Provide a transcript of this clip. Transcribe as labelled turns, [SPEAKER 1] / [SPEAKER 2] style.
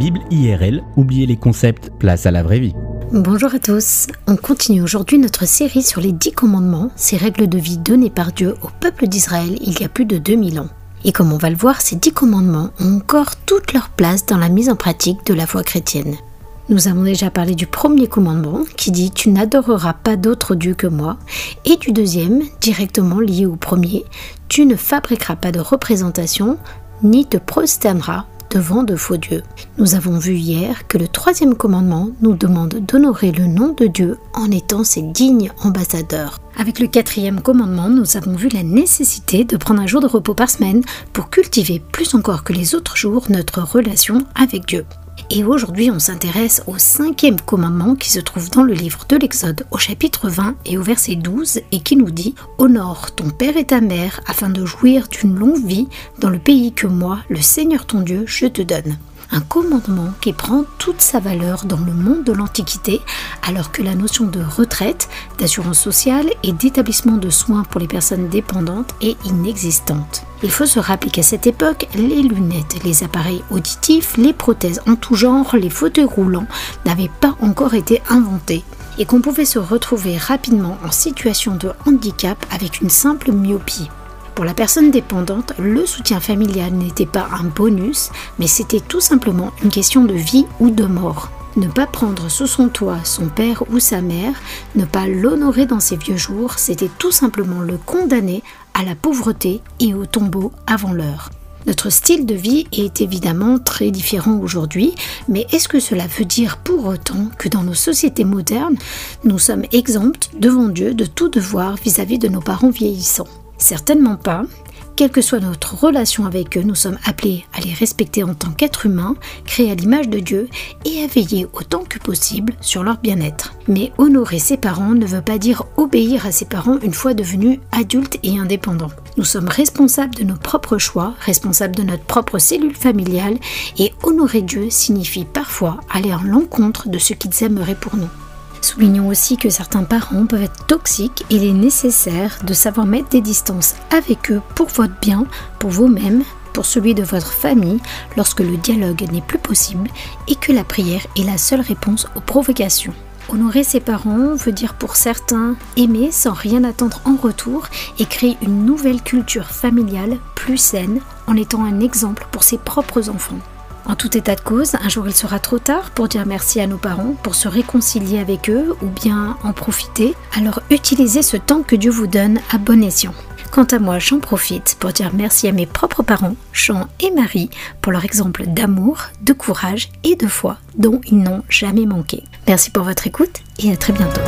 [SPEAKER 1] Bible IRL, oubliez les concepts, place à la vraie vie.
[SPEAKER 2] Bonjour à tous, on continue aujourd'hui notre série sur les dix commandements, ces règles de vie données par Dieu au peuple d'Israël il y a plus de 2000 ans. Et comme on va le voir, ces dix commandements ont encore toute leur place dans la mise en pratique de la foi chrétienne. Nous avons déjà parlé du premier commandement qui dit Tu n'adoreras pas d'autre Dieu que moi, et du deuxième, directement lié au premier, Tu ne fabriqueras pas de représentation, ni te prosterneras devant de faux dieux. Nous avons vu hier que le troisième commandement nous demande d'honorer le nom de Dieu en étant ses dignes ambassadeurs. Avec le quatrième commandement, nous avons vu la nécessité de prendre un jour de repos par semaine pour cultiver plus encore que les autres jours notre relation avec Dieu. Et aujourd'hui, on s'intéresse au cinquième commandement qui se trouve dans le livre de l'Exode au chapitre 20 et au verset 12 et qui nous dit Honore ton père et ta mère afin de jouir d'une longue vie dans le pays que moi, le Seigneur ton Dieu, je te donne un commandement qui prend toute sa valeur dans le monde de l'Antiquité, alors que la notion de retraite, d'assurance sociale et d'établissement de soins pour les personnes dépendantes est inexistante. Il faut se rappeler qu'à cette époque, les lunettes, les appareils auditifs, les prothèses en tout genre, les fauteuils roulants n'avaient pas encore été inventés et qu'on pouvait se retrouver rapidement en situation de handicap avec une simple myopie. Pour la personne dépendante, le soutien familial n'était pas un bonus, mais c'était tout simplement une question de vie ou de mort. Ne pas prendre sous son toit son père ou sa mère, ne pas l'honorer dans ses vieux jours, c'était tout simplement le condamner à la pauvreté et au tombeau avant l'heure. Notre style de vie est évidemment très différent aujourd'hui, mais est-ce que cela veut dire pour autant que dans nos sociétés modernes, nous sommes exempts devant Dieu de tout devoir vis-à-vis -vis de nos parents vieillissants? Certainement pas. Quelle que soit notre relation avec eux, nous sommes appelés à les respecter en tant qu'êtres humains, créés à l'image de Dieu, et à veiller autant que possible sur leur bien-être. Mais honorer ses parents ne veut pas dire obéir à ses parents une fois devenus adultes et indépendants. Nous sommes responsables de nos propres choix, responsables de notre propre cellule familiale, et honorer Dieu signifie parfois aller à l'encontre de ce qu'ils aimeraient pour nous. Soulignons aussi que certains parents peuvent être toxiques et il est nécessaire de savoir mettre des distances avec eux pour votre bien, pour vous-même, pour celui de votre famille lorsque le dialogue n'est plus possible et que la prière est la seule réponse aux provocations. Honorer ses parents veut dire pour certains aimer sans rien attendre en retour et créer une nouvelle culture familiale plus saine en étant un exemple pour ses propres enfants. En tout état de cause, un jour il sera trop tard pour dire merci à nos parents, pour se réconcilier avec eux ou bien en profiter. Alors utilisez ce temps que Dieu vous donne à bon escient. Quant à moi, j'en profite pour dire merci à mes propres parents, Jean et Marie, pour leur exemple d'amour, de courage et de foi dont ils n'ont jamais manqué. Merci pour votre écoute et à très bientôt.